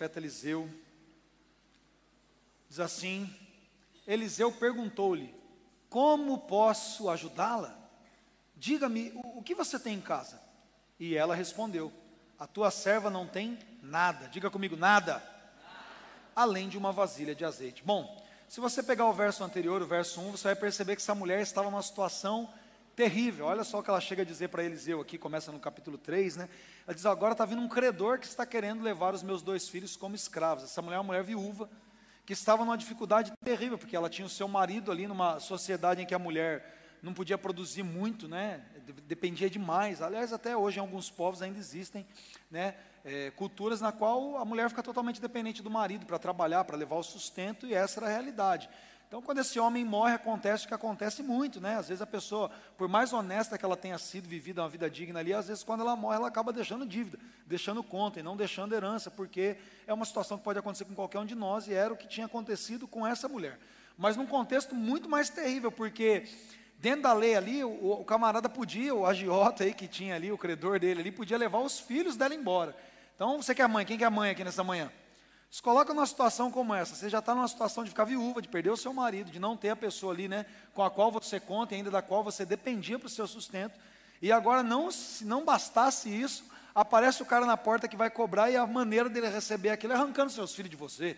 profeta Eliseu. Diz assim: Eliseu perguntou-lhe: Como posso ajudá-la? Diga-me, o, o que você tem em casa? E ela respondeu: A tua serva não tem nada. Diga comigo, nada. Além de uma vasilha de azeite. Bom, se você pegar o verso anterior, o verso 1, você vai perceber que essa mulher estava numa situação terrível. Olha só o que ela chega a dizer para Eliseu aqui, começa no capítulo 3, né? Ela diz: Agora está vindo um credor que está querendo levar os meus dois filhos como escravos. Essa mulher é uma mulher viúva, que estava numa dificuldade terrível, porque ela tinha o seu marido ali numa sociedade em que a mulher não podia produzir muito, né? Dependia demais. Aliás, até hoje em alguns povos ainda existem, né? É, culturas na qual a mulher fica totalmente dependente do marido para trabalhar, para levar o sustento, e essa era a realidade. Então, quando esse homem morre, acontece o que acontece muito, né? Às vezes a pessoa, por mais honesta que ela tenha sido, vivida uma vida digna ali, às vezes quando ela morre, ela acaba deixando dívida, deixando conta e não deixando herança, porque é uma situação que pode acontecer com qualquer um de nós e era o que tinha acontecido com essa mulher. Mas num contexto muito mais terrível, porque dentro da lei ali, o, o camarada podia, o agiota aí que tinha ali, o credor dele ali, podia levar os filhos dela embora. Então, você que é mãe, quem que é mãe aqui nessa manhã? Se coloca numa situação como essa, você já está numa situação de ficar viúva, de perder o seu marido, de não ter a pessoa ali, né, com a qual você conta e ainda da qual você dependia para o seu sustento. E agora, não, se não bastasse isso, aparece o cara na porta que vai cobrar e a maneira dele receber aquilo é arrancando seus filhos de você.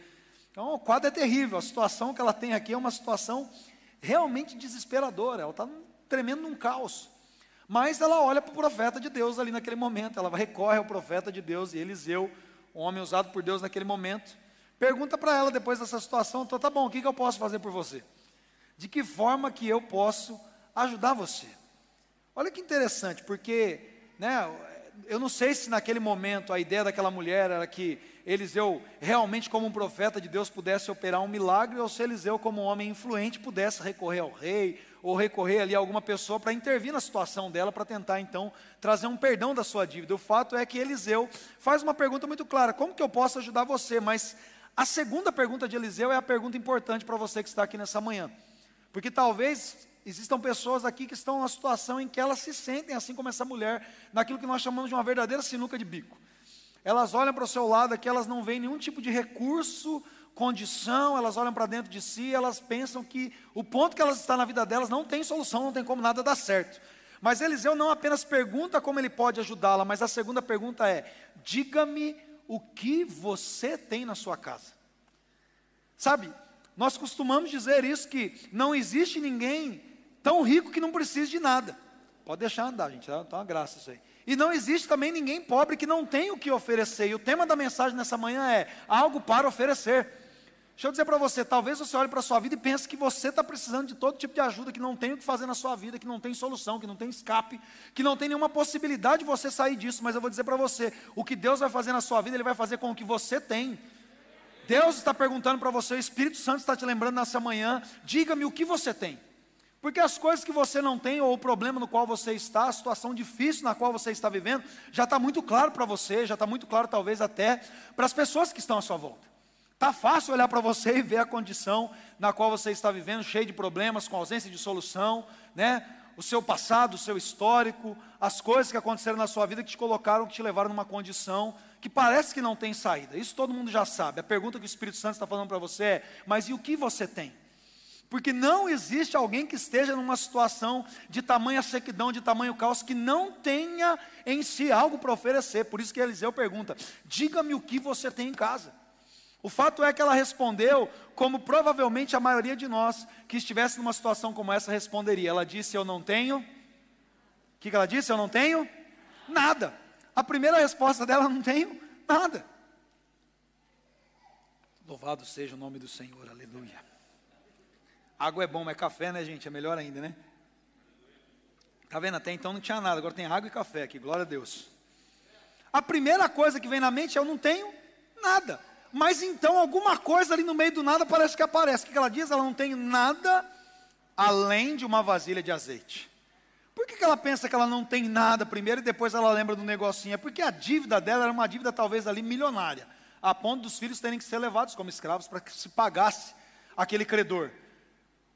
Então, o quadro é terrível. A situação que ela tem aqui é uma situação realmente desesperadora. Ela está tremendo num caos. Mas ela olha para o profeta de Deus ali naquele momento. Ela recorre ao profeta de Deus e Eliseu um homem usado por Deus naquele momento, pergunta para ela depois dessa situação, então tá bom, o que, que eu posso fazer por você? De que forma que eu posso ajudar você? Olha que interessante, porque né, eu não sei se naquele momento a ideia daquela mulher era que Eliseu, realmente como um profeta de Deus, pudesse operar um milagre, ou se Eliseu, como um homem influente, pudesse recorrer ao rei, ou recorrer ali a alguma pessoa para intervir na situação dela, para tentar então trazer um perdão da sua dívida. O fato é que Eliseu faz uma pergunta muito clara: como que eu posso ajudar você? Mas a segunda pergunta de Eliseu é a pergunta importante para você que está aqui nessa manhã, porque talvez Existam pessoas aqui que estão numa situação em que elas se sentem, assim como essa mulher, naquilo que nós chamamos de uma verdadeira sinuca de bico. Elas olham para o seu lado aqui, elas não veem nenhum tipo de recurso, condição, elas olham para dentro de si, elas pensam que o ponto que elas estão na vida delas não tem solução, não tem como nada dar certo. Mas Eliseu não apenas pergunta como ele pode ajudá-la, mas a segunda pergunta é: diga-me o que você tem na sua casa. Sabe, nós costumamos dizer isso que não existe ninguém tão rico que não precise de nada. Pode deixar andar, gente, tá, tá uma graça isso aí. E não existe também ninguém pobre que não tem o que oferecer. E o tema da mensagem nessa manhã é algo para oferecer. Deixa eu dizer para você, talvez você olhe para a sua vida e pense que você está precisando de todo tipo de ajuda, que não tem o que fazer na sua vida, que não tem solução, que não tem escape, que não tem nenhuma possibilidade de você sair disso. Mas eu vou dizer para você, o que Deus vai fazer na sua vida, Ele vai fazer com o que você tem. Deus está perguntando para você, o Espírito Santo está te lembrando nessa manhã, diga-me o que você tem. Porque as coisas que você não tem, ou o problema no qual você está, a situação difícil na qual você está vivendo, já está muito claro para você, já está muito claro, talvez até, para as pessoas que estão à sua volta. Está fácil olhar para você e ver a condição na qual você está vivendo, cheio de problemas, com ausência de solução, né? O seu passado, o seu histórico, as coisas que aconteceram na sua vida que te colocaram, que te levaram numa condição que parece que não tem saída. Isso todo mundo já sabe. A pergunta que o Espírito Santo está falando para você é: mas e o que você tem? Porque não existe alguém que esteja numa situação de tamanha sequidão, de tamanho caos, que não tenha em si algo para oferecer. Por isso que Eliseu pergunta: diga-me o que você tem em casa. O fato é que ela respondeu como provavelmente a maioria de nós que estivesse numa situação como essa responderia. Ela disse: Eu não tenho. O que, que ela disse? Eu não tenho nada. A primeira resposta dela: Não tenho nada. Louvado seja o nome do Senhor, aleluia. Água é bom, mas café, né, gente? É melhor ainda, né? Tá vendo? Até então não tinha nada, agora tem água e café aqui, glória a Deus. A primeira coisa que vem na mente é: eu não tenho nada. Mas então alguma coisa ali no meio do nada parece que aparece. O que ela diz? Ela não tem nada além de uma vasilha de azeite. Por que, ela pensa que ela não tem nada primeiro e depois ela lembra do negocinho? É porque a dívida dela era uma dívida talvez ali milionária, a ponto dos filhos terem que ser levados como escravos para que se pagasse aquele credor.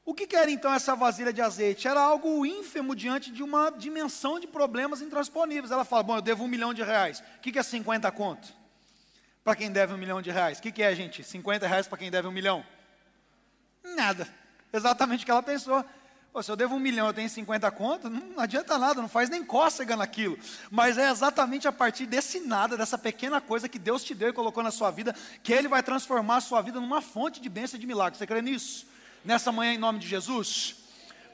O que, que era então essa vasilha de azeite? Era algo ínfimo diante de uma dimensão de problemas intransponíveis. Ela fala: Bom, eu devo um milhão de reais. O que, que é 50 conto? Para quem deve um milhão de reais? O que, que é, gente? 50 reais para quem deve um milhão? Nada. Exatamente o que ela pensou. Pô, se eu devo um milhão, eu tenho 50 contas, não adianta nada, não faz nem cócega naquilo. Mas é exatamente a partir desse nada, dessa pequena coisa que Deus te deu e colocou na sua vida, que Ele vai transformar a sua vida numa fonte de bênção e de milagre. Você crê nisso? Nessa manhã, em nome de Jesus?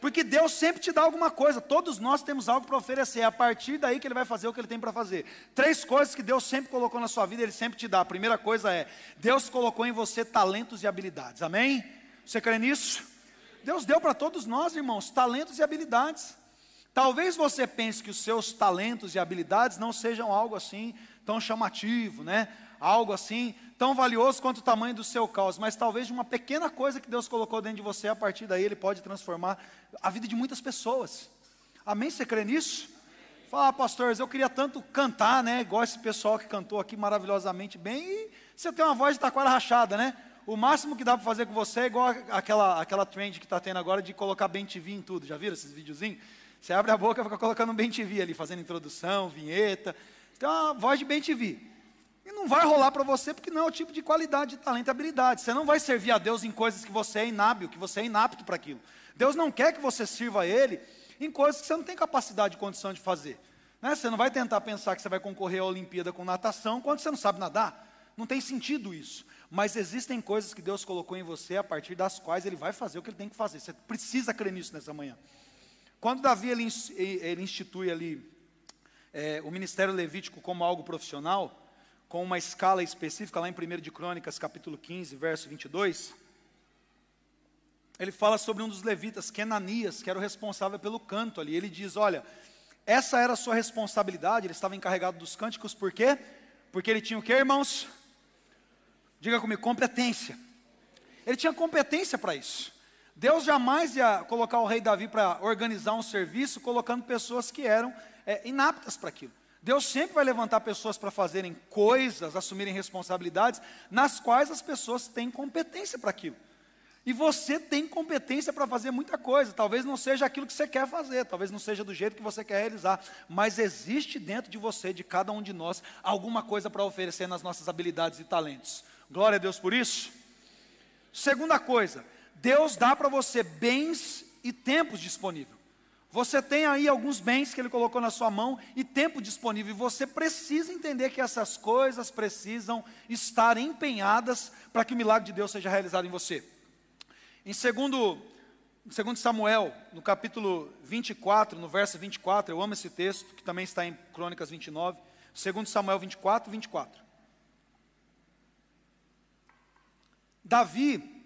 Porque Deus sempre te dá alguma coisa, todos nós temos algo para oferecer, é a partir daí que Ele vai fazer o que Ele tem para fazer. Três coisas que Deus sempre colocou na sua vida, Ele sempre te dá. A primeira coisa é, Deus colocou em você talentos e habilidades, amém? Você crê nisso? Deus deu para todos nós, irmãos, talentos e habilidades. Talvez você pense que os seus talentos e habilidades não sejam algo assim tão chamativo, né? Algo assim tão valioso quanto o tamanho do seu caos, mas talvez de uma pequena coisa que Deus colocou dentro de você, a partir daí ele pode transformar a vida de muitas pessoas. Amém? Você crê nisso? Fala, pastores, eu queria tanto cantar, né? Igual esse pessoal que cantou aqui maravilhosamente bem, e você tem uma voz de taquara rachada, né? o máximo que dá para fazer com você é igual aquela, aquela trend que está tendo agora de colocar bem TV em tudo. Já viram esses videozinhos? Você abre a boca e fica colocando bem TV ali, fazendo introdução, vinheta. Tem uma voz de bem TV. E não vai rolar para você porque não é o tipo de qualidade, de talento e habilidade. Você não vai servir a Deus em coisas que você é inábil, que você é inapto para aquilo. Deus não quer que você sirva a Ele em coisas que você não tem capacidade e condição de fazer. Né? Você não vai tentar pensar que você vai concorrer à Olimpíada com natação quando você não sabe nadar. Não tem sentido isso. Mas existem coisas que Deus colocou em você a partir das quais Ele vai fazer o que Ele tem que fazer. Você precisa crer nisso nessa manhã. Quando Davi ele, ele institui ali é, o ministério levítico como algo profissional, com uma escala específica, lá em 1 de Crônicas, capítulo 15, verso 22, ele fala sobre um dos levitas, Kenanias, que era o responsável pelo canto ali. Ele diz: Olha, essa era a sua responsabilidade, ele estava encarregado dos cânticos, por quê? Porque ele tinha o que, irmãos? Diga comigo, competência. Ele tinha competência para isso. Deus jamais ia colocar o rei Davi para organizar um serviço colocando pessoas que eram é, inaptas para aquilo. Deus sempre vai levantar pessoas para fazerem coisas, assumirem responsabilidades, nas quais as pessoas têm competência para aquilo. E você tem competência para fazer muita coisa. Talvez não seja aquilo que você quer fazer, talvez não seja do jeito que você quer realizar, mas existe dentro de você, de cada um de nós, alguma coisa para oferecer nas nossas habilidades e talentos. Glória a Deus por isso. Segunda coisa, Deus dá para você bens e tempos disponível. Você tem aí alguns bens que Ele colocou na sua mão e tempo disponível. E você precisa entender que essas coisas precisam estar empenhadas para que o milagre de Deus seja realizado em você. Em segundo, segundo Samuel, no capítulo 24, no verso 24, eu amo esse texto, que também está em Crônicas 29. Segundo Samuel 24, 24. Davi,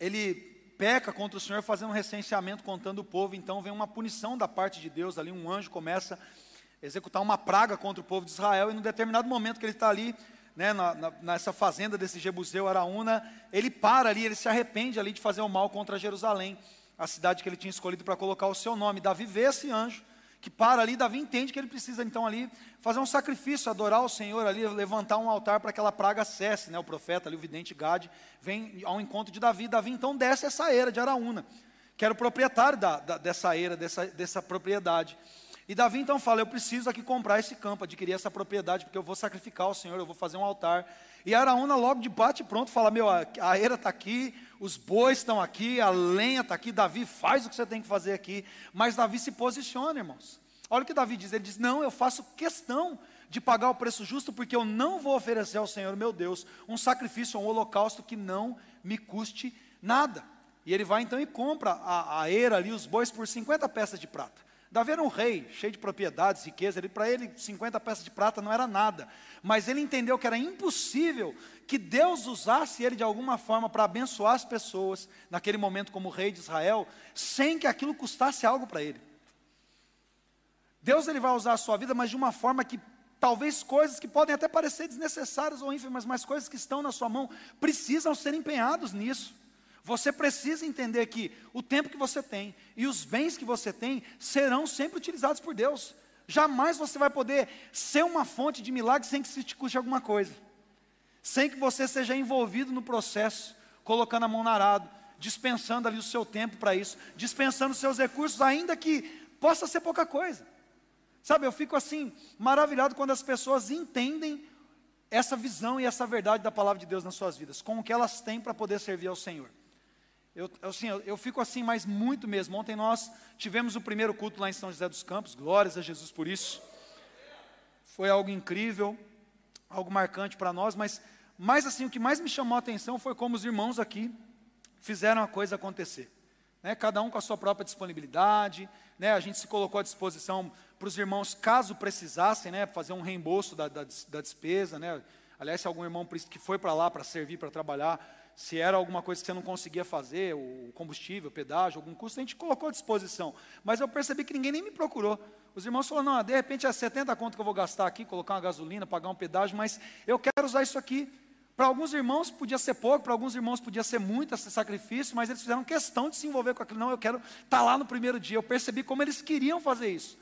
ele peca contra o Senhor fazendo um recenseamento contando o povo, então vem uma punição da parte de Deus ali, um anjo começa a executar uma praga contra o povo de Israel, e num determinado momento que ele está ali, né, na, na, nessa fazenda desse Jebuseu, Araúna, ele para ali, ele se arrepende ali de fazer o mal contra Jerusalém, a cidade que ele tinha escolhido para colocar o seu nome. Davi vê esse anjo, que para ali, Davi entende que ele precisa então ali fazer um sacrifício, adorar o Senhor ali, levantar um altar para que aquela praga cesse, né? O profeta ali, o vidente Gade, vem ao encontro de Davi, Davi então desce essa era de Araúna, que era o proprietário da, da, dessa era, dessa, dessa propriedade. E Davi então fala, eu preciso aqui comprar esse campo, adquirir essa propriedade, porque eu vou sacrificar o Senhor, eu vou fazer um altar. E Araúna logo de bate pronto fala, meu, a, a era está aqui, os bois estão aqui, a lenha está aqui, Davi faz o que você tem que fazer aqui. Mas Davi se posiciona, irmãos. Olha o que Davi diz: ele diz, não, eu faço questão de pagar o preço justo, porque eu não vou oferecer ao Senhor meu Deus um sacrifício, um holocausto que não me custe nada. E ele vai então e compra a, a era ali, os bois, por 50 peças de prata. Davi era um rei, cheio de propriedades, riqueza, ele, para ele 50 peças de prata não era nada, mas ele entendeu que era impossível que Deus usasse ele de alguma forma para abençoar as pessoas, naquele momento como rei de Israel, sem que aquilo custasse algo para ele. Deus ele vai usar a sua vida, mas de uma forma que talvez coisas que podem até parecer desnecessárias ou ínfimas, mas coisas que estão na sua mão precisam ser empenhados nisso. Você precisa entender que o tempo que você tem e os bens que você tem serão sempre utilizados por Deus. Jamais você vai poder ser uma fonte de milagre sem que se te custe alguma coisa. Sem que você seja envolvido no processo, colocando a mão na arado, dispensando ali o seu tempo para isso, dispensando os seus recursos, ainda que possa ser pouca coisa. Sabe, eu fico assim, maravilhado quando as pessoas entendem essa visão e essa verdade da palavra de Deus nas suas vidas, com o que elas têm para poder servir ao Senhor. Eu, assim, eu, eu, fico assim, mas muito mesmo. Ontem nós tivemos o primeiro culto lá em São José dos Campos, glórias a Jesus por isso. Foi algo incrível, algo marcante para nós, mas mais assim, o que mais me chamou a atenção foi como os irmãos aqui fizeram a coisa acontecer. Né? Cada um com a sua própria disponibilidade, né? a gente se colocou à disposição para os irmãos, caso precisassem, né? fazer um reembolso da, da, da despesa. Né? Aliás, se algum irmão que foi para lá para servir, para trabalhar, se era alguma coisa que você não conseguia fazer, o combustível, o pedágio, algum custo, a gente colocou à disposição. Mas eu percebi que ninguém nem me procurou. Os irmãos falaram, não, de repente é 70 conto que eu vou gastar aqui, colocar uma gasolina, pagar um pedágio, mas eu quero usar isso aqui. Para alguns irmãos podia ser pouco, para alguns irmãos podia ser muito esse sacrifício, mas eles fizeram questão de se envolver com aquilo. Não, eu quero estar tá lá no primeiro dia. Eu percebi como eles queriam fazer isso.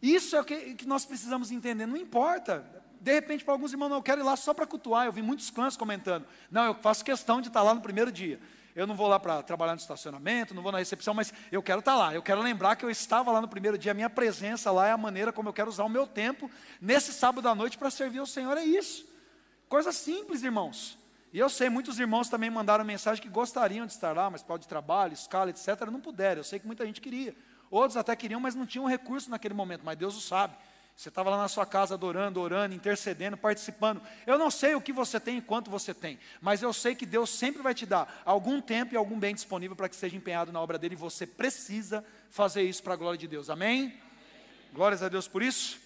Isso é o que, que nós precisamos entender. Não importa, de repente, para alguns irmãos, não, eu quero ir lá só para cultuar. Eu vi muitos clãs comentando. Não, eu faço questão de estar lá no primeiro dia. Eu não vou lá para trabalhar no estacionamento, não vou na recepção, mas eu quero estar lá. Eu quero lembrar que eu estava lá no primeiro dia. A minha presença lá é a maneira como eu quero usar o meu tempo nesse sábado à noite para servir ao Senhor. É isso. Coisa simples, irmãos. E eu sei, muitos irmãos também mandaram mensagem que gostariam de estar lá, mas por causa de trabalho, escala, etc., não puderam. Eu sei que muita gente queria. Outros até queriam, mas não tinham recurso naquele momento, mas Deus o sabe. Você estava lá na sua casa adorando, orando, intercedendo, participando. Eu não sei o que você tem e quanto você tem, mas eu sei que Deus sempre vai te dar algum tempo e algum bem disponível para que seja empenhado na obra dele e você precisa fazer isso para a glória de Deus. Amém? Amém? Glórias a Deus por isso.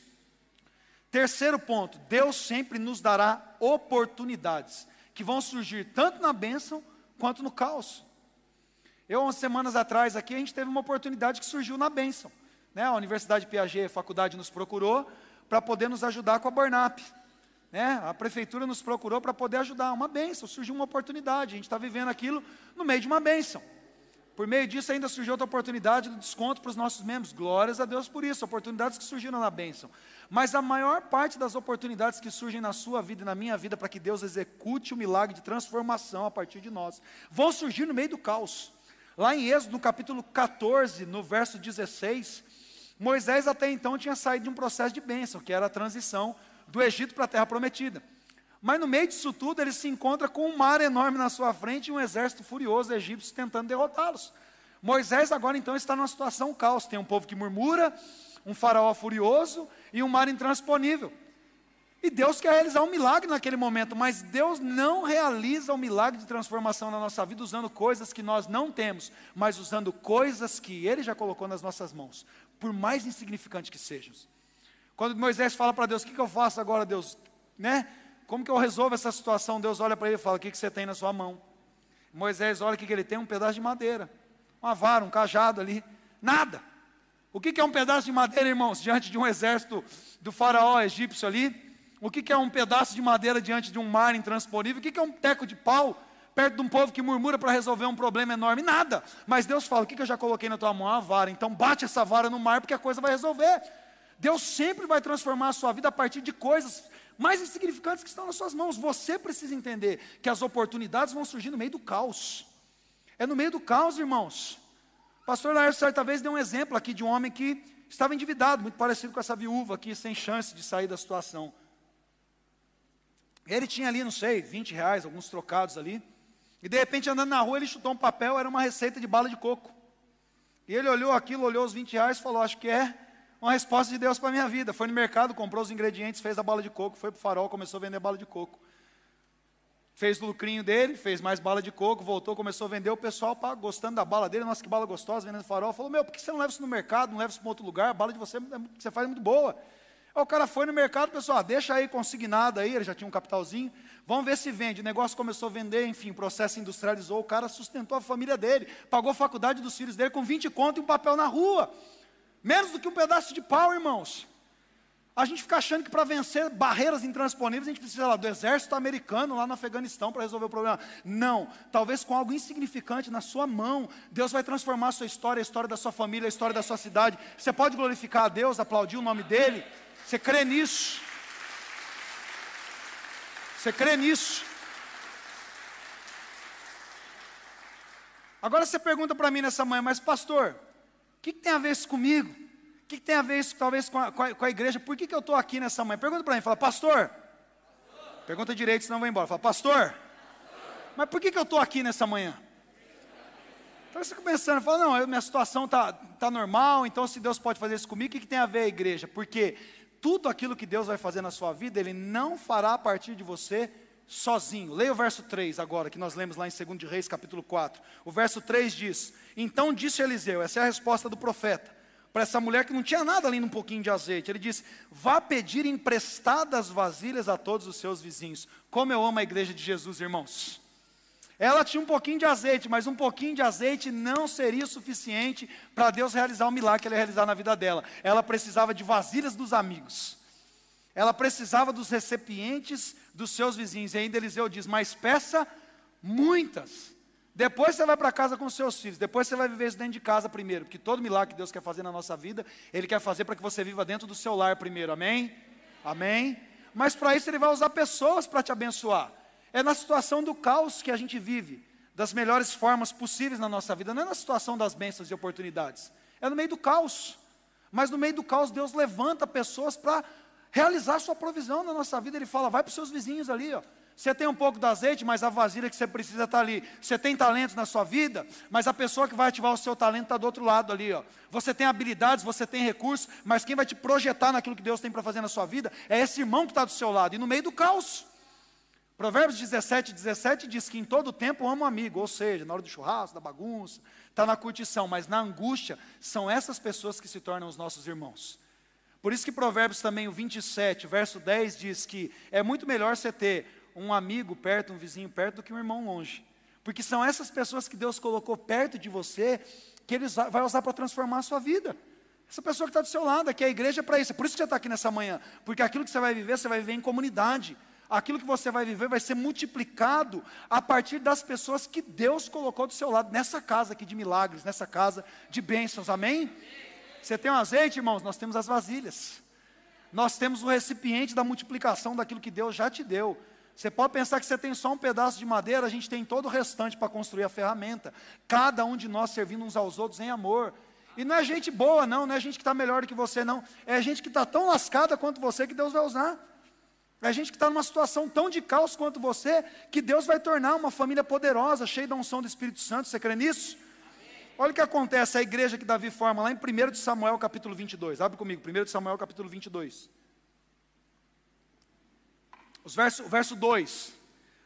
Terceiro ponto: Deus sempre nos dará oportunidades que vão surgir tanto na bênção quanto no caos. Eu, umas semanas atrás aqui, a gente teve uma oportunidade que surgiu na bênção. Né? A Universidade Piaget, a faculdade, nos procurou para poder nos ajudar com a Burnap. Né? A prefeitura nos procurou para poder ajudar. Uma benção, surgiu uma oportunidade. A gente está vivendo aquilo no meio de uma benção. Por meio disso, ainda surgiu outra oportunidade do desconto para os nossos membros. Glórias a Deus por isso, oportunidades que surgiram na bênção. Mas a maior parte das oportunidades que surgem na sua vida e na minha vida para que Deus execute o milagre de transformação a partir de nós, vão surgir no meio do caos. Lá em Êxodo, no capítulo 14, no verso 16, Moisés até então tinha saído de um processo de bênção, que era a transição do Egito para a terra prometida. Mas no meio disso tudo, ele se encontra com um mar enorme na sua frente e um exército furioso egípcio tentando derrotá-los. Moisés agora então está numa situação caos. Tem um povo que murmura, um faraó furioso e um mar intransponível. E Deus quer realizar um milagre naquele momento, mas Deus não realiza o um milagre de transformação na nossa vida usando coisas que nós não temos, mas usando coisas que Ele já colocou nas nossas mãos por mais insignificantes que sejam. Quando Moisés fala para Deus, o que, que, eu faço agora, Deus? Né? Como que eu resolvo essa situação? Deus olha para ele e fala, o que, que você tem na sua mão? Moisés olha o que, que ele tem, um pedaço de madeira, uma vara, um cajado ali, nada. O que, que é um pedaço de madeira, irmãos, diante de um exército do faraó egípcio ali? O que, que é um pedaço de madeira diante de um mar intransponível? O que, que é um teco de pau perto de um povo que murmura para resolver um problema enorme, nada. Mas Deus fala: o que, eu já coloquei na tua mão? A vara. Então bate essa vara no mar, porque a coisa vai resolver. Deus sempre vai transformar a sua vida a partir de coisas mais insignificantes que estão nas suas mãos. Você precisa entender que as oportunidades vão surgir no meio do caos. É no meio do caos, irmãos. Pastor Laércio certa vez deu um exemplo aqui de um homem que estava endividado, muito parecido com essa viúva aqui, sem chance de sair da situação. Ele tinha ali, não sei, 20 reais, alguns trocados ali. E de repente, andando na rua, ele chutou um papel, era uma receita de bala de coco. E ele olhou aquilo, olhou os 20 reais e falou: Acho que é uma resposta de Deus para a minha vida. Foi no mercado, comprou os ingredientes, fez a bala de coco, foi para o farol, começou a vender bala de coco. Fez o lucrinho dele, fez mais bala de coco, voltou, começou a vender. O pessoal, pá, gostando da bala dele, nossa, que bala gostosa, vendendo farol. Falou: Meu, por que você não leva isso no mercado, não leva isso para outro lugar? A bala de você, é você faz é muito boa. Aí o cara foi no mercado, pessoal, ah, deixa aí consignado aí, ele já tinha um capitalzinho. Vamos ver se vende. O negócio começou a vender, enfim, o processo industrializou, o cara sustentou a família dele, pagou a faculdade dos filhos dele com 20 conto e um papel na rua. Menos do que um pedaço de pau, irmãos. A gente fica achando que para vencer barreiras intransponíveis a gente precisa lá, do exército americano lá no Afeganistão para resolver o problema. Não, talvez com algo insignificante na sua mão, Deus vai transformar a sua história, a história da sua família, a história da sua cidade. Você pode glorificar a Deus, aplaudir o nome dele. Você crê nisso? Você crê nisso? Agora você pergunta para mim nessa manhã, mas pastor, o que, que, tem a ver isso comigo? O que, que, tem a ver isso talvez com a, com a, com a igreja? Por que, que eu estou aqui nessa manhã? Pergunta para mim, fala, pastor, Pergunta direito, senão vai embora. Fala, pastor, mas por que, que eu estou aqui nessa manhã? Então você fica fala, não, minha situação está tá normal, então se Deus pode fazer isso comigo, o que, que tem a ver a igreja? Porque tudo aquilo que Deus vai fazer na sua vida, Ele não fará a partir de você sozinho. Leia o verso 3 agora, que nós lemos lá em 2 de Reis, capítulo 4. O verso 3 diz: Então disse Eliseu, essa é a resposta do profeta, para essa mulher que não tinha nada além de um pouquinho de azeite. Ele disse: Vá pedir emprestadas vasilhas a todos os seus vizinhos. Como eu amo a igreja de Jesus, irmãos. Ela tinha um pouquinho de azeite, mas um pouquinho de azeite não seria suficiente para Deus realizar o milagre que ele ia realizar na vida dela. Ela precisava de vasilhas dos amigos. Ela precisava dos recipientes dos seus vizinhos. E ainda Eliseu diz: Mas peça muitas. Depois você vai para casa com seus filhos. Depois você vai viver isso dentro de casa primeiro. Porque todo milagre que Deus quer fazer na nossa vida, Ele quer fazer para que você viva dentro do seu lar primeiro. Amém? Amém? Mas para isso Ele vai usar pessoas para te abençoar. É na situação do caos que a gente vive, das melhores formas possíveis na nossa vida. Não é na situação das bênçãos e oportunidades. É no meio do caos. Mas no meio do caos, Deus levanta pessoas para realizar sua provisão na nossa vida. Ele fala: vai para os seus vizinhos ali, ó. Você tem um pouco do azeite, mas a vasilha que você precisa está ali. Você tem talento na sua vida, mas a pessoa que vai ativar o seu talento está do outro lado ali. Ó. Você tem habilidades, você tem recursos, mas quem vai te projetar naquilo que Deus tem para fazer na sua vida é esse irmão que está do seu lado. E no meio do caos. Provérbios 17, 17 diz que em todo tempo um amigo, ou seja, na hora do churrasco, da bagunça, está na curtição, mas na angústia, são essas pessoas que se tornam os nossos irmãos. Por isso que Provérbios também, o 27, verso 10, diz que é muito melhor você ter um amigo perto, um vizinho perto, do que um irmão longe. Porque são essas pessoas que Deus colocou perto de você, que Ele vai usar para transformar a sua vida. Essa pessoa que está do seu lado, aqui é a igreja é para isso. Por isso que você está aqui nessa manhã. Porque aquilo que você vai viver, você vai viver em comunidade. Aquilo que você vai viver vai ser multiplicado a partir das pessoas que Deus colocou do seu lado, nessa casa aqui de milagres, nessa casa de bênçãos. Amém? Você tem um azeite, irmãos? Nós temos as vasilhas. Nós temos o recipiente da multiplicação daquilo que Deus já te deu. Você pode pensar que você tem só um pedaço de madeira, a gente tem todo o restante para construir a ferramenta. Cada um de nós servindo uns aos outros em amor. E não é gente boa, não, não é gente que está melhor do que você, não. É gente que está tão lascada quanto você que Deus vai usar. É gente que está numa situação tão de caos quanto você, que Deus vai tornar uma família poderosa, cheia da unção do Espírito Santo. Você crê nisso? Olha o que acontece, a igreja que Davi forma lá em 1 de Samuel capítulo 22. Abre comigo, 1 de Samuel capítulo 22. Os verso, verso 2.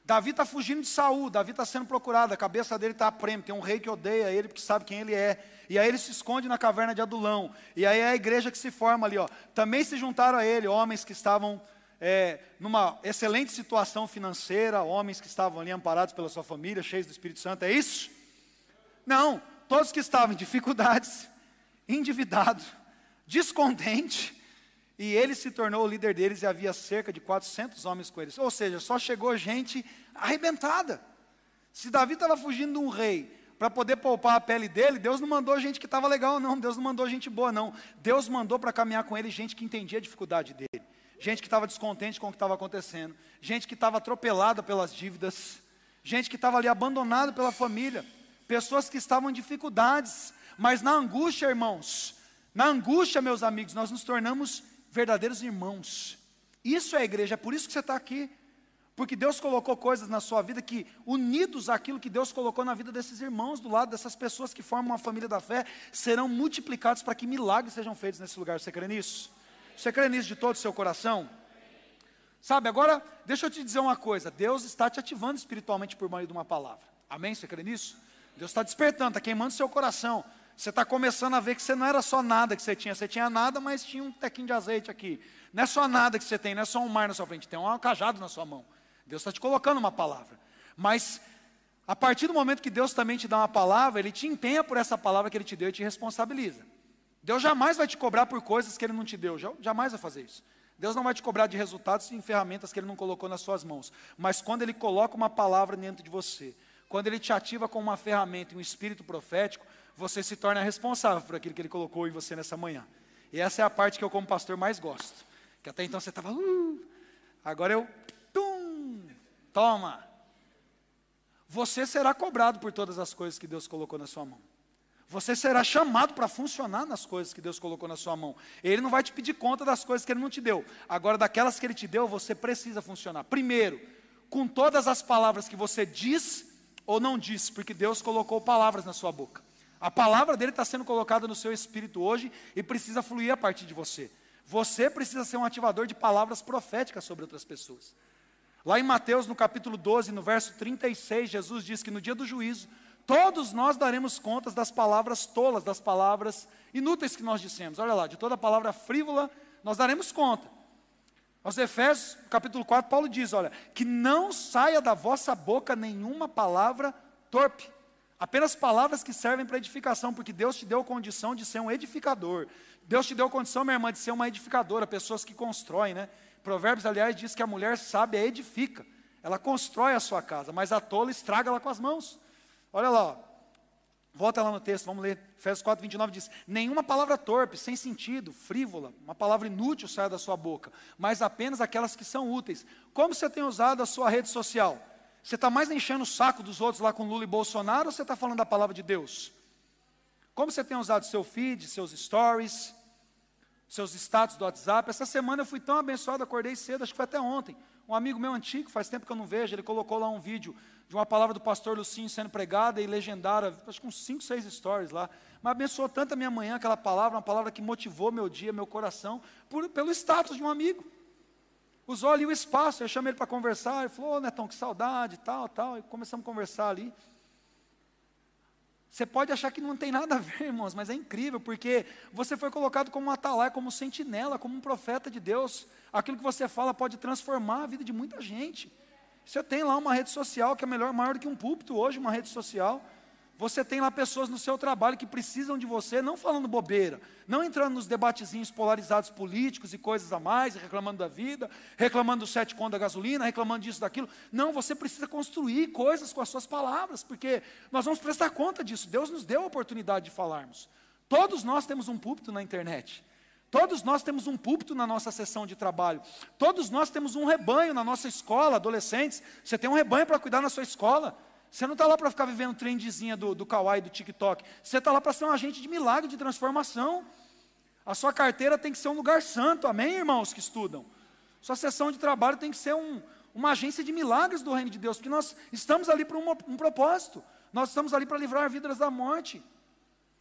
Davi está fugindo de Saul, Davi está sendo procurado, a cabeça dele está a prêmio, tem um rei que odeia ele porque sabe quem ele é. E aí ele se esconde na caverna de Adulão. E aí é a igreja que se forma ali, ó. Também se juntaram a ele homens que estavam é, numa excelente situação financeira, homens que estavam ali amparados pela sua família, cheios do Espírito Santo, é isso? Não, todos que estavam em dificuldades, endividado, descontente, e ele se tornou o líder deles e havia cerca de 400 homens com eles. Ou seja, só chegou gente arrebentada. Se Davi estava fugindo de um rei para poder poupar a pele dele, Deus não mandou gente que estava legal, não. Deus não mandou gente boa, não. Deus mandou para caminhar com ele gente que entendia a dificuldade dele. Gente que estava descontente com o que estava acontecendo. Gente que estava atropelada pelas dívidas. Gente que estava ali abandonada pela família pessoas que estavam em dificuldades, mas na angústia, irmãos, na angústia, meus amigos, nós nos tornamos verdadeiros irmãos. Isso é a igreja, é por isso que você está aqui. Porque Deus colocou coisas na sua vida que, unidos àquilo que Deus colocou na vida desses irmãos, do lado dessas pessoas que formam uma família da fé, serão multiplicados para que milagres sejam feitos nesse lugar. Você crê nisso? Você crê nisso de todo o seu coração? Sabe, agora, deixa eu te dizer uma coisa: Deus está te ativando espiritualmente por meio de uma palavra. Amém? Você crê nisso? Deus está despertando, está queimando seu coração. Você está começando a ver que você não era só nada que você tinha. Você tinha nada, mas tinha um tequinho de azeite aqui. Não é só nada que você tem, não é só um mar na sua frente, tem um cajado na sua mão. Deus está te colocando uma palavra. Mas a partir do momento que Deus também te dá uma palavra, Ele te empenha por essa palavra que Ele te deu e te responsabiliza. Deus jamais vai te cobrar por coisas que Ele não te deu, jamais vai fazer isso. Deus não vai te cobrar de resultados e ferramentas que Ele não colocou nas suas mãos. Mas quando Ele coloca uma palavra dentro de você, quando ele te ativa com uma ferramenta e um espírito profético, você se torna responsável por aquilo que ele colocou em você nessa manhã. E essa é a parte que eu, como pastor, mais gosto. Que até então você estava, uh, agora eu, tum, toma. Você será cobrado por todas as coisas que Deus colocou na sua mão. Você será chamado para funcionar nas coisas que Deus colocou na sua mão. Ele não vai te pedir conta das coisas que Ele não te deu. Agora, daquelas que Ele te deu, você precisa funcionar. Primeiro, com todas as palavras que você diz ou não diz, porque Deus colocou palavras na sua boca. A palavra dele está sendo colocada no seu espírito hoje e precisa fluir a partir de você. Você precisa ser um ativador de palavras proféticas sobre outras pessoas. Lá em Mateus, no capítulo 12, no verso 36, Jesus diz que no dia do juízo, todos nós daremos contas das palavras tolas, das palavras inúteis que nós dissemos. Olha lá, de toda palavra frívola, nós daremos conta. Aos Efésios, capítulo 4, Paulo diz: olha, que não saia da vossa boca nenhuma palavra torpe, apenas palavras que servem para edificação, porque Deus te deu condição de ser um edificador. Deus te deu condição, minha irmã, de ser uma edificadora, pessoas que constroem, né? Provérbios, aliás, diz que a mulher sábia edifica, ela constrói a sua casa, mas a tola estraga ela com as mãos. Olha lá. Volta lá no texto, vamos ler. Efésios 4, 29 diz: Nenhuma palavra torpe, sem sentido, frívola, uma palavra inútil saia da sua boca, mas apenas aquelas que são úteis. Como você tem usado a sua rede social? Você está mais enchendo o saco dos outros lá com Lula e Bolsonaro ou você está falando da palavra de Deus? Como você tem usado seu feed, seus stories, seus status do WhatsApp? Essa semana eu fui tão abençoado, acordei cedo, acho que foi até ontem. Um amigo meu antigo, faz tempo que eu não vejo, ele colocou lá um vídeo de uma palavra do pastor Lucinho sendo pregada e legendada, acho que uns 5, 6 stories lá. Mas abençoou tanto a minha manhã aquela palavra, uma palavra que motivou meu dia, meu coração, por, pelo status de um amigo. Usou ali o espaço, eu chamei ele para conversar, ele falou, ô oh, Netão, que saudade, tal, tal, e começamos a conversar ali. Você pode achar que não tem nada a ver, irmãos, mas é incrível, porque você foi colocado como um atalaia, como sentinela, como um profeta de Deus. Aquilo que você fala pode transformar a vida de muita gente. Você tem lá uma rede social que é melhor, maior do que um púlpito hoje, uma rede social. Você tem lá pessoas no seu trabalho que precisam de você, não falando bobeira, não entrando nos debatezinhos polarizados políticos e coisas a mais, reclamando da vida, reclamando do sete conto da gasolina, reclamando disso, daquilo. Não, você precisa construir coisas com as suas palavras, porque nós vamos prestar conta disso. Deus nos deu a oportunidade de falarmos. Todos nós temos um púlpito na internet. Todos nós temos um púlpito na nossa sessão de trabalho. Todos nós temos um rebanho na nossa escola, adolescentes. Você tem um rebanho para cuidar na sua escola. Você não está lá para ficar vivendo trendezinha do, do Kawaii, do TikTok. Você está lá para ser um agente de milagre, de transformação. A sua carteira tem que ser um lugar santo, amém, irmãos que estudam? Sua sessão de trabalho tem que ser um, uma agência de milagres do reino de Deus, porque nós estamos ali para um, um propósito. Nós estamos ali para livrar vidas da morte.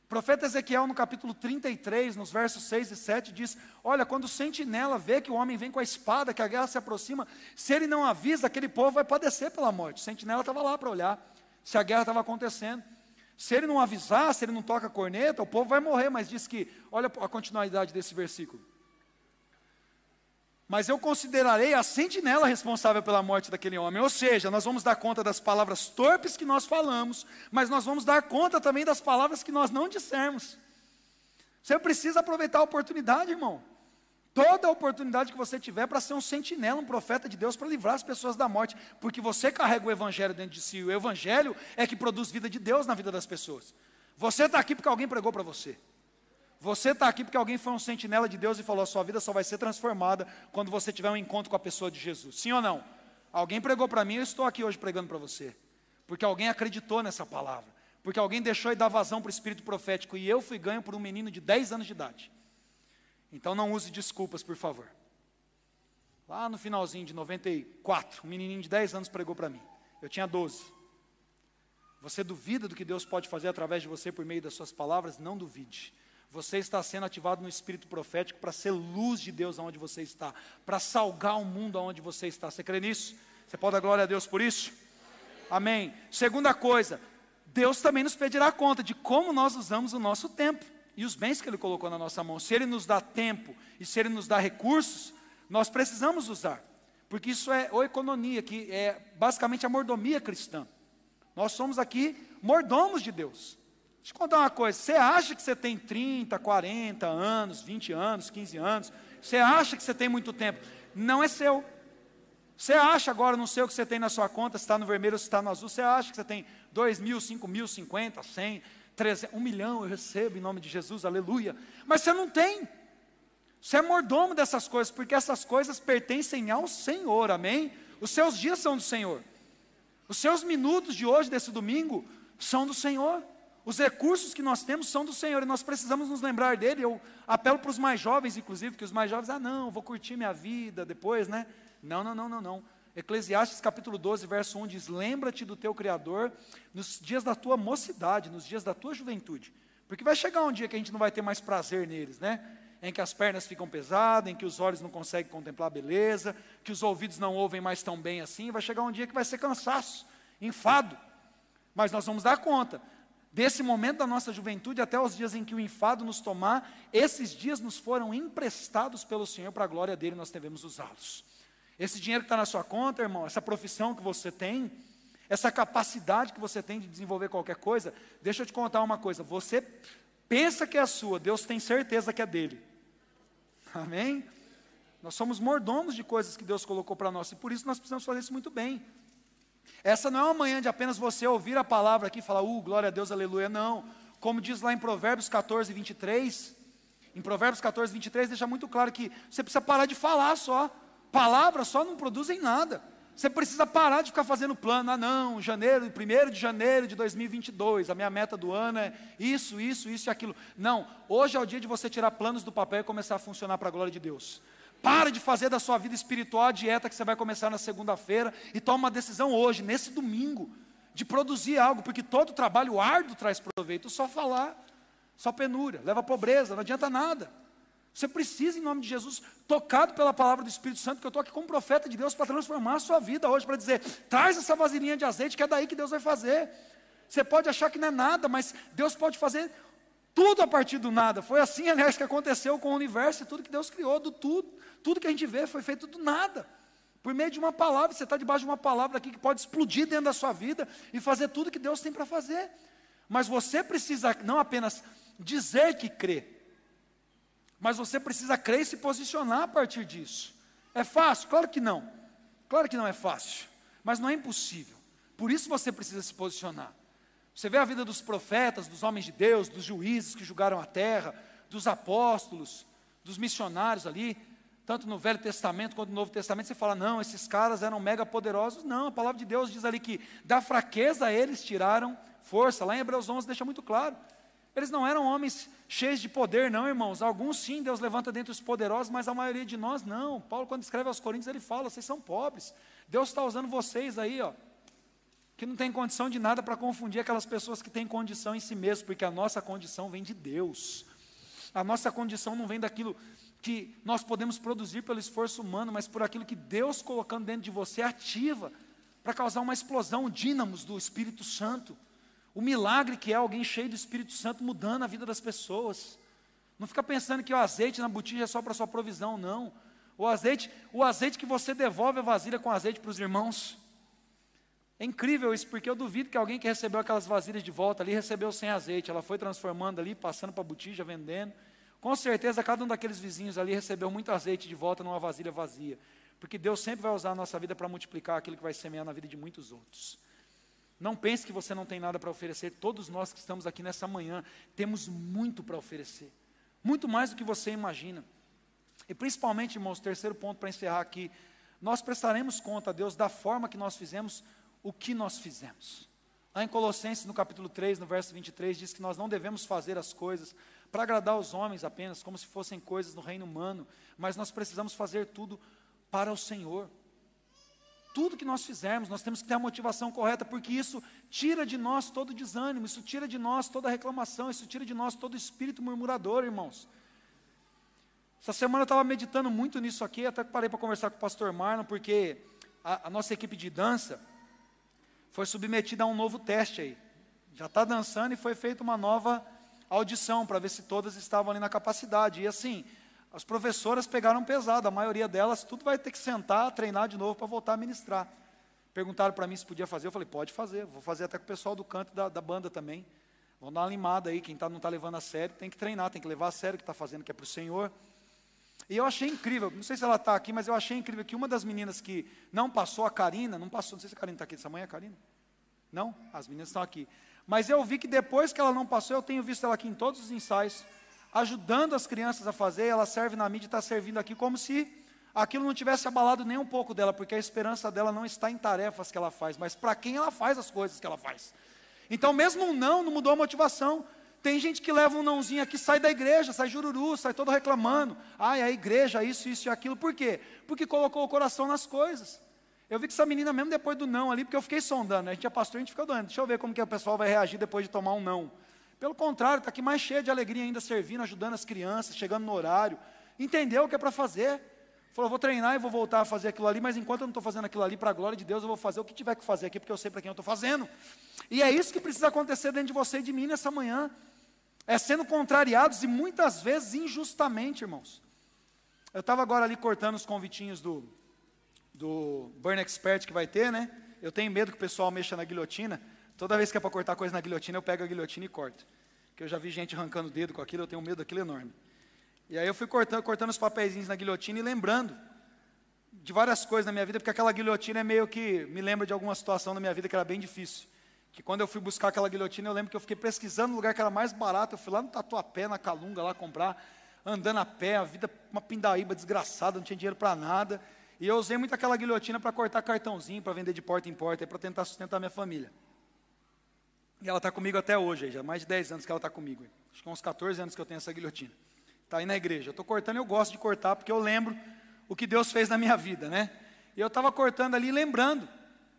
O profeta Ezequiel, no capítulo 33, nos versos 6 e 7, diz: Olha, quando o sentinela vê que o homem vem com a espada, que a guerra se aproxima, se ele não avisa, aquele povo vai padecer pela morte. O sentinela estava lá para olhar se a guerra estava acontecendo. Se ele não avisar, se ele não toca a corneta, o povo vai morrer. Mas diz que, olha a continuidade desse versículo. Mas eu considerarei a sentinela responsável pela morte daquele homem. Ou seja, nós vamos dar conta das palavras torpes que nós falamos, mas nós vamos dar conta também das palavras que nós não dissermos. Você precisa aproveitar a oportunidade, irmão. Toda a oportunidade que você tiver para ser um sentinela, um profeta de Deus, para livrar as pessoas da morte, porque você carrega o Evangelho dentro de si. O Evangelho é que produz vida de Deus na vida das pessoas. Você está aqui porque alguém pregou para você. Você está aqui porque alguém foi um sentinela de Deus e falou: a sua vida só vai ser transformada quando você tiver um encontro com a pessoa de Jesus. Sim ou não? Alguém pregou para mim, eu estou aqui hoje pregando para você. Porque alguém acreditou nessa palavra. Porque alguém deixou e dar vazão para o espírito profético. E eu fui ganho por um menino de 10 anos de idade. Então não use desculpas, por favor. Lá no finalzinho de 94, um menininho de 10 anos pregou para mim. Eu tinha 12. Você duvida do que Deus pode fazer através de você por meio das suas palavras? Não duvide. Você está sendo ativado no espírito profético para ser luz de Deus aonde você está, para salgar o mundo aonde você está. Você crê nisso? Você pode dar glória a Deus por isso? Amém. Segunda coisa, Deus também nos pedirá conta de como nós usamos o nosso tempo e os bens que Ele colocou na nossa mão. Se Ele nos dá tempo e se Ele nos dá recursos, nós precisamos usar, porque isso é o economia, que é basicamente a mordomia cristã. Nós somos aqui mordomos de Deus. Deixa eu contar uma coisa: você acha que você tem 30, 40 anos, 20 anos, 15 anos, você acha que você tem muito tempo, não é seu. Você acha agora, não sei o que você tem na sua conta, se está no vermelho ou se está no azul, você acha que você tem 2 mil, 5 mil, 50, 100, 300, 1 milhão eu recebo em nome de Jesus, aleluia. Mas você não tem. Você é mordomo dessas coisas, porque essas coisas pertencem ao Senhor, amém? Os seus dias são do Senhor. Os seus minutos de hoje, desse domingo, são do Senhor. Os recursos que nós temos são do Senhor e nós precisamos nos lembrar dele. Eu apelo para os mais jovens, inclusive, que os mais jovens, ah, não, vou curtir minha vida depois, né? Não, não, não, não, não. Eclesiastes capítulo 12, verso 1 diz: Lembra-te do teu Criador nos dias da tua mocidade, nos dias da tua juventude. Porque vai chegar um dia que a gente não vai ter mais prazer neles, né? Em que as pernas ficam pesadas, em que os olhos não conseguem contemplar a beleza, que os ouvidos não ouvem mais tão bem assim. Vai chegar um dia que vai ser cansaço, enfado. Mas nós vamos dar conta. Desse momento da nossa juventude até os dias em que o enfado nos tomar, esses dias nos foram emprestados pelo Senhor para a glória dele, nós devemos usá-los. Esse dinheiro que está na sua conta, irmão, essa profissão que você tem, essa capacidade que você tem de desenvolver qualquer coisa, deixa eu te contar uma coisa: você pensa que é sua, Deus tem certeza que é dele. Amém? Nós somos mordomos de coisas que Deus colocou para nós e por isso nós precisamos fazer isso muito bem. Essa não é uma manhã de apenas você ouvir a palavra aqui e falar, uh, glória a Deus, aleluia. Não. Como diz lá em Provérbios 14, 23, em Provérbios 14, 23, deixa muito claro que você precisa parar de falar só. Palavras só não produzem nada. Você precisa parar de ficar fazendo plano. Ah, não, janeiro, 1 de janeiro de 2022, a minha meta do ano é isso, isso, isso e aquilo. Não, hoje é o dia de você tirar planos do papel e começar a funcionar para a glória de Deus. Para de fazer da sua vida espiritual a dieta que você vai começar na segunda-feira e toma uma decisão hoje, nesse domingo, de produzir algo, porque todo trabalho árduo traz proveito. Só falar, só penúria, leva pobreza, não adianta nada. Você precisa, em nome de Jesus, tocado pela palavra do Espírito Santo, que eu estou aqui como profeta de Deus para transformar a sua vida hoje, para dizer: traz essa vasilhinha de azeite, que é daí que Deus vai fazer. Você pode achar que não é nada, mas Deus pode fazer tudo a partir do nada. Foi assim, aliás, que aconteceu com o universo e tudo que Deus criou, do tudo. Tudo que a gente vê foi feito do nada. Por meio de uma palavra, você está debaixo de uma palavra aqui que pode explodir dentro da sua vida e fazer tudo que Deus tem para fazer. Mas você precisa não apenas dizer que crê, mas você precisa crer e se posicionar a partir disso. É fácil? Claro que não. Claro que não é fácil, mas não é impossível. Por isso você precisa se posicionar. Você vê a vida dos profetas, dos homens de Deus, dos juízes que julgaram a terra, dos apóstolos, dos missionários ali, tanto no Velho Testamento quanto no Novo Testamento, você fala, não, esses caras eram mega poderosos. Não, a palavra de Deus diz ali que da fraqueza eles tiraram força. Lá em Hebreus 11 deixa muito claro. Eles não eram homens cheios de poder, não, irmãos. Alguns sim, Deus levanta dentre os poderosos, mas a maioria de nós não. Paulo, quando escreve aos Coríntios, ele fala: vocês são pobres. Deus está usando vocês aí, ó, que não tem condição de nada para confundir aquelas pessoas que têm condição em si mesmo, porque a nossa condição vem de Deus. A nossa condição não vem daquilo que nós podemos produzir pelo esforço humano, mas por aquilo que Deus colocando dentro de você ativa para causar uma explosão, dínamos do Espírito Santo. O milagre que é alguém cheio do Espírito Santo mudando a vida das pessoas. Não fica pensando que o azeite na botija é só para sua provisão, não. O azeite, o azeite que você devolve a vasilha com azeite para os irmãos. É incrível isso, porque eu duvido que alguém que recebeu aquelas vasilhas de volta ali recebeu sem azeite. Ela foi transformando ali, passando para a botija, vendendo. Com certeza, cada um daqueles vizinhos ali recebeu muito azeite de volta numa vasilha vazia. Porque Deus sempre vai usar a nossa vida para multiplicar aquilo que vai semear na vida de muitos outros. Não pense que você não tem nada para oferecer. Todos nós que estamos aqui nessa manhã temos muito para oferecer. Muito mais do que você imagina. E principalmente, irmãos, terceiro ponto para encerrar aqui, nós prestaremos conta a Deus da forma que nós fizemos o que nós fizemos. Lá em Colossenses, no capítulo 3, no verso 23, diz que nós não devemos fazer as coisas para agradar os homens apenas, como se fossem coisas no reino humano, mas nós precisamos fazer tudo para o Senhor tudo que nós fizermos, nós temos que ter a motivação correta, porque isso tira de nós todo desânimo, isso tira de nós toda reclamação, isso tira de nós todo espírito murmurador, irmãos. Essa semana eu estava meditando muito nisso aqui, até parei para conversar com o pastor Marlon, porque a, a, nossa equipe de dança foi submetida a um novo teste aí. Já está dançando e foi feita uma nova audição para ver se todas estavam ali na capacidade. E assim, as professoras pegaram pesado, a maioria delas, tudo vai ter que sentar, treinar de novo para voltar a ministrar. Perguntaram para mim se podia fazer, eu falei, pode fazer, vou fazer até com o pessoal do canto da, da banda também. Vamos dar uma limada aí, quem tá, não está levando a sério, tem que treinar, tem que levar a sério o que está fazendo, que é para o Senhor. E eu achei incrível, não sei se ela está aqui, mas eu achei incrível que uma das meninas que não passou, a Karina, não passou, não sei se a Karina está aqui, essa mãe é a Karina? Não? As meninas estão aqui. Mas eu vi que depois que ela não passou, eu tenho visto ela aqui em todos os ensaios, ajudando as crianças a fazer, ela serve na mídia e está servindo aqui como se aquilo não tivesse abalado nem um pouco dela, porque a esperança dela não está em tarefas que ela faz, mas para quem ela faz as coisas que ela faz. Então, mesmo um não, não mudou a motivação. Tem gente que leva um nãozinho aqui, sai da igreja, sai jururu, sai todo reclamando. Ai, a igreja, isso, isso e aquilo. Por quê? Porque colocou o coração nas coisas. Eu vi que essa menina, mesmo depois do não ali, porque eu fiquei sondando, né? a gente é pastor, a gente fica doendo. Deixa eu ver como que o pessoal vai reagir depois de tomar um não. Pelo contrário, está aqui mais cheio de alegria ainda, servindo, ajudando as crianças, chegando no horário. Entendeu o que é para fazer. Falou, vou treinar e vou voltar a fazer aquilo ali, mas enquanto eu não estou fazendo aquilo ali, para a glória de Deus, eu vou fazer o que tiver que fazer aqui, porque eu sei para quem eu estou fazendo. E é isso que precisa acontecer dentro de você e de mim nessa manhã. É sendo contrariados e muitas vezes injustamente, irmãos. Eu estava agora ali cortando os convitinhos do, do Burn Expert que vai ter, né? Eu tenho medo que o pessoal mexa na guilhotina. Toda vez que é para cortar coisa na guilhotina, eu pego a guilhotina e corto. Porque eu já vi gente arrancando o dedo com aquilo, eu tenho medo daquilo enorme. E aí eu fui cortando, cortando os papeizinhos na guilhotina e lembrando de várias coisas na minha vida, porque aquela guilhotina é meio que me lembra de alguma situação na minha vida que era bem difícil que quando eu fui buscar aquela guilhotina, eu lembro que eu fiquei pesquisando o lugar que era mais barato. Eu fui lá no Tatuapé, na Calunga, lá comprar, andando a pé, a vida uma pindaíba desgraçada, não tinha dinheiro para nada. E eu usei muito aquela guilhotina para cortar cartãozinho, para vender de porta em porta, para tentar sustentar minha família. E ela está comigo até hoje, já mais de 10 anos que ela está comigo. Acho que uns 14 anos que eu tenho essa guilhotina. Está aí na igreja. Eu estou cortando, eu gosto de cortar, porque eu lembro o que Deus fez na minha vida, né? E eu estava cortando ali, lembrando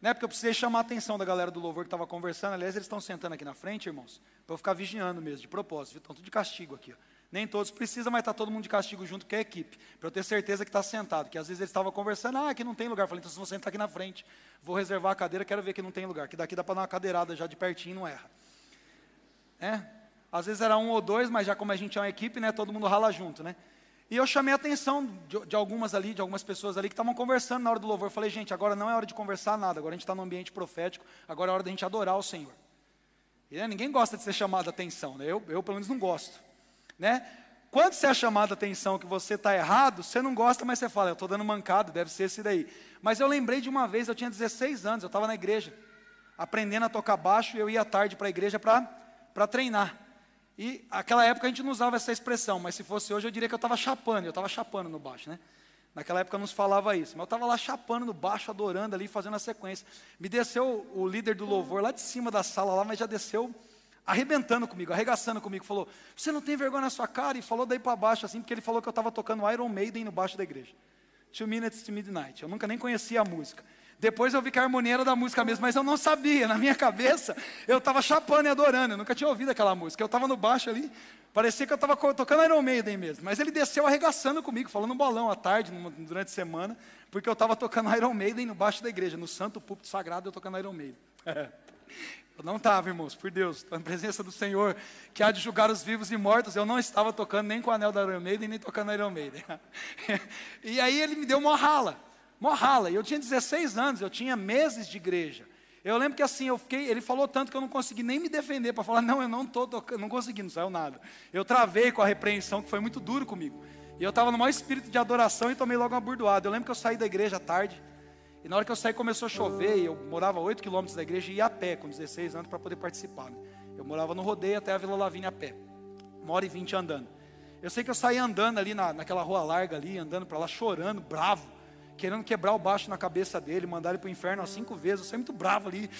né? Porque eu precisei chamar a atenção da galera do louvor que estava conversando. Aliás, eles estão sentando aqui na frente, irmãos, para eu ficar vigiando mesmo, de propósito. Estão tudo de castigo aqui. Ó. Nem todos precisam, mas está todo mundo de castigo junto, porque é a equipe. Para eu ter certeza que está sentado. Que às vezes eles estavam conversando, ah, aqui não tem lugar. Falei, então vocês vão sentar aqui na frente. Vou reservar a cadeira, quero ver que não tem lugar. Que daqui dá para dar uma cadeirada já de pertinho, não erra. É? Às vezes era um ou dois, mas já como a gente é uma equipe, né, todo mundo rala junto, né? E eu chamei a atenção de, de, algumas ali, de algumas pessoas ali que estavam conversando na hora do louvor. Eu falei, gente, agora não é hora de conversar nada, agora a gente está no ambiente profético, agora é hora da gente adorar o Senhor. E, né, ninguém gosta de ser chamado a atenção, né? eu, eu pelo menos não gosto. Né? Quando você é chamado a atenção que você está errado, você não gosta, mas você fala, eu estou dando mancado, deve ser esse daí. Mas eu lembrei de uma vez, eu tinha 16 anos, eu estava na igreja, aprendendo a tocar baixo, e eu ia à tarde para a igreja para treinar. E aquela época a gente não usava essa expressão, mas se fosse hoje eu diria que eu estava chapando, eu estava chapando no baixo, né? Naquela época não se falava isso, mas eu estava lá chapando no baixo, adorando ali, fazendo a sequência. Me desceu o líder do louvor lá de cima da sala lá, mas já desceu arrebentando comigo, arregaçando comigo, falou: "Você não tem vergonha na sua cara?" E falou daí para baixo assim, porque ele falou que eu estava tocando Iron Maiden no baixo da igreja. Two Minutes to Midnight. Eu nunca nem conhecia a música. Depois eu vi que a harmonia era da música mesmo, mas eu não sabia. Na minha cabeça, eu estava chapando e adorando. Eu nunca tinha ouvido aquela música. Eu estava no baixo ali, parecia que eu estava tocando Iron Maiden mesmo. Mas ele desceu arregaçando comigo, falando bolão à tarde, durante a semana, porque eu estava tocando Iron Maiden no baixo da igreja, no santo púlpito sagrado, eu tocando Iron Maiden. Eu não estava, irmãos, por Deus, na presença do Senhor, que há de julgar os vivos e mortos, eu não estava tocando nem com o anel da Iron Maiden, nem tocando Iron Maiden. e aí ele me deu uma rala. Morrala. E eu tinha 16 anos, eu tinha meses de igreja. Eu lembro que assim, eu fiquei, ele falou tanto que eu não consegui nem me defender para falar, não, eu não estou tocando, não consegui, não saiu nada. Eu travei com a repreensão, que foi muito duro comigo. E eu estava no maior espírito de adoração e tomei logo uma burdoada. Eu lembro que eu saí da igreja tarde, e na hora que eu saí começou a chover, e eu morava 8 quilômetros da igreja e ia a pé, com 16 anos, para poder participar. Né? Eu morava no rodeio até a Vila Lavínia a pé, uma hora e vinte andando. Eu sei que eu saí andando ali na, naquela rua larga ali, andando para lá, chorando, bravo querendo quebrar o baixo na cabeça dele, mandar ele para o inferno cinco vezes. Eu saí muito bravo ali,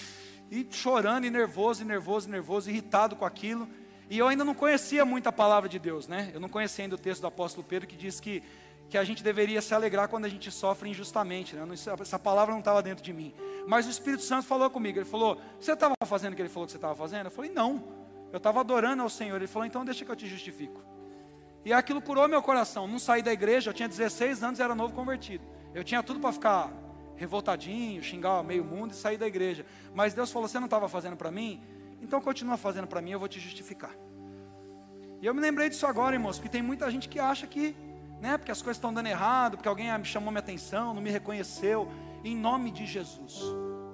e chorando, e nervoso, e nervoso, e nervoso, irritado com aquilo. E eu ainda não conhecia muito a palavra de Deus, né? Eu não conhecia ainda o texto do apóstolo Pedro que diz que, que a gente deveria se alegrar quando a gente sofre injustamente, né? Essa palavra não estava dentro de mim. Mas o Espírito Santo falou comigo, ele falou: Você estava fazendo o que ele falou que você estava fazendo? Eu falei: Não, eu estava adorando ao Senhor. Ele falou: Então deixa que eu te justifico. E aquilo curou meu coração. Não saí da igreja, eu tinha 16 anos e era novo convertido. Eu tinha tudo para ficar revoltadinho, xingar meio mundo e sair da igreja. Mas Deus falou: Você não estava fazendo para mim? Então continua fazendo para mim, eu vou te justificar. E eu me lembrei disso agora, irmãos, porque tem muita gente que acha que, né, porque as coisas estão dando errado, porque alguém me chamou minha atenção, não me reconheceu. Em nome de Jesus,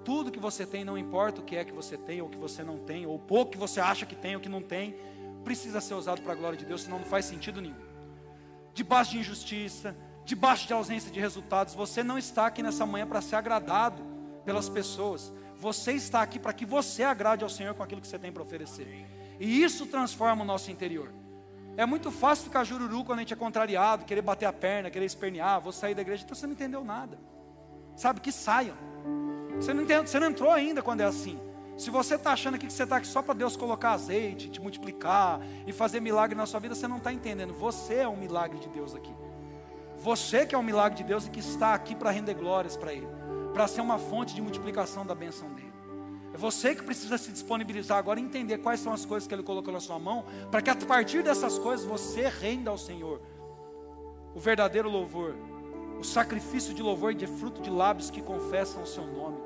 tudo que você tem, não importa o que é que você tem ou que você não tem, ou pouco que você acha que tem ou que não tem, precisa ser usado para a glória de Deus, senão não faz sentido nenhum. Debaixo de injustiça, debaixo de ausência de resultados. Você não está aqui nessa manhã para ser agradado pelas pessoas. Você está aqui para que você agrade ao Senhor com aquilo que você tem para oferecer. E isso transforma o nosso interior. É muito fácil ficar jururu quando a gente é contrariado, querer bater a perna, querer espernear, vou sair da igreja. Então você não entendeu nada. Sabe, que saiam. Você não, você não entrou ainda quando é assim. Se você está achando aqui que você está aqui só para Deus colocar azeite, te multiplicar e fazer milagre na sua vida, você não está entendendo. Você é um milagre de Deus aqui. Você que é um milagre de Deus e que está aqui para render glórias para Ele, para ser uma fonte de multiplicação da bênção dele. É você que precisa se disponibilizar agora e entender quais são as coisas que Ele colocou na sua mão, para que a partir dessas coisas você renda ao Senhor o verdadeiro louvor, o sacrifício de louvor e de fruto de lábios que confessam o seu nome,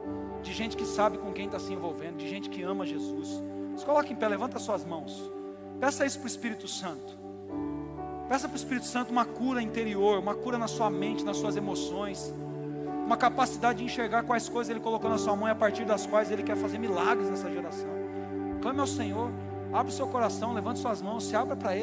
de gente que sabe com quem está se envolvendo, de gente que ama Jesus. Se coloque em pé, levanta suas mãos. Peça isso para o Espírito Santo. Peça para o Espírito Santo uma cura interior, uma cura na sua mente, nas suas emoções, uma capacidade de enxergar quais coisas Ele colocou na sua mão e a partir das quais Ele quer fazer milagres nessa geração. Clame ao Senhor, abre o seu coração, levante suas mãos, se abra para Ele.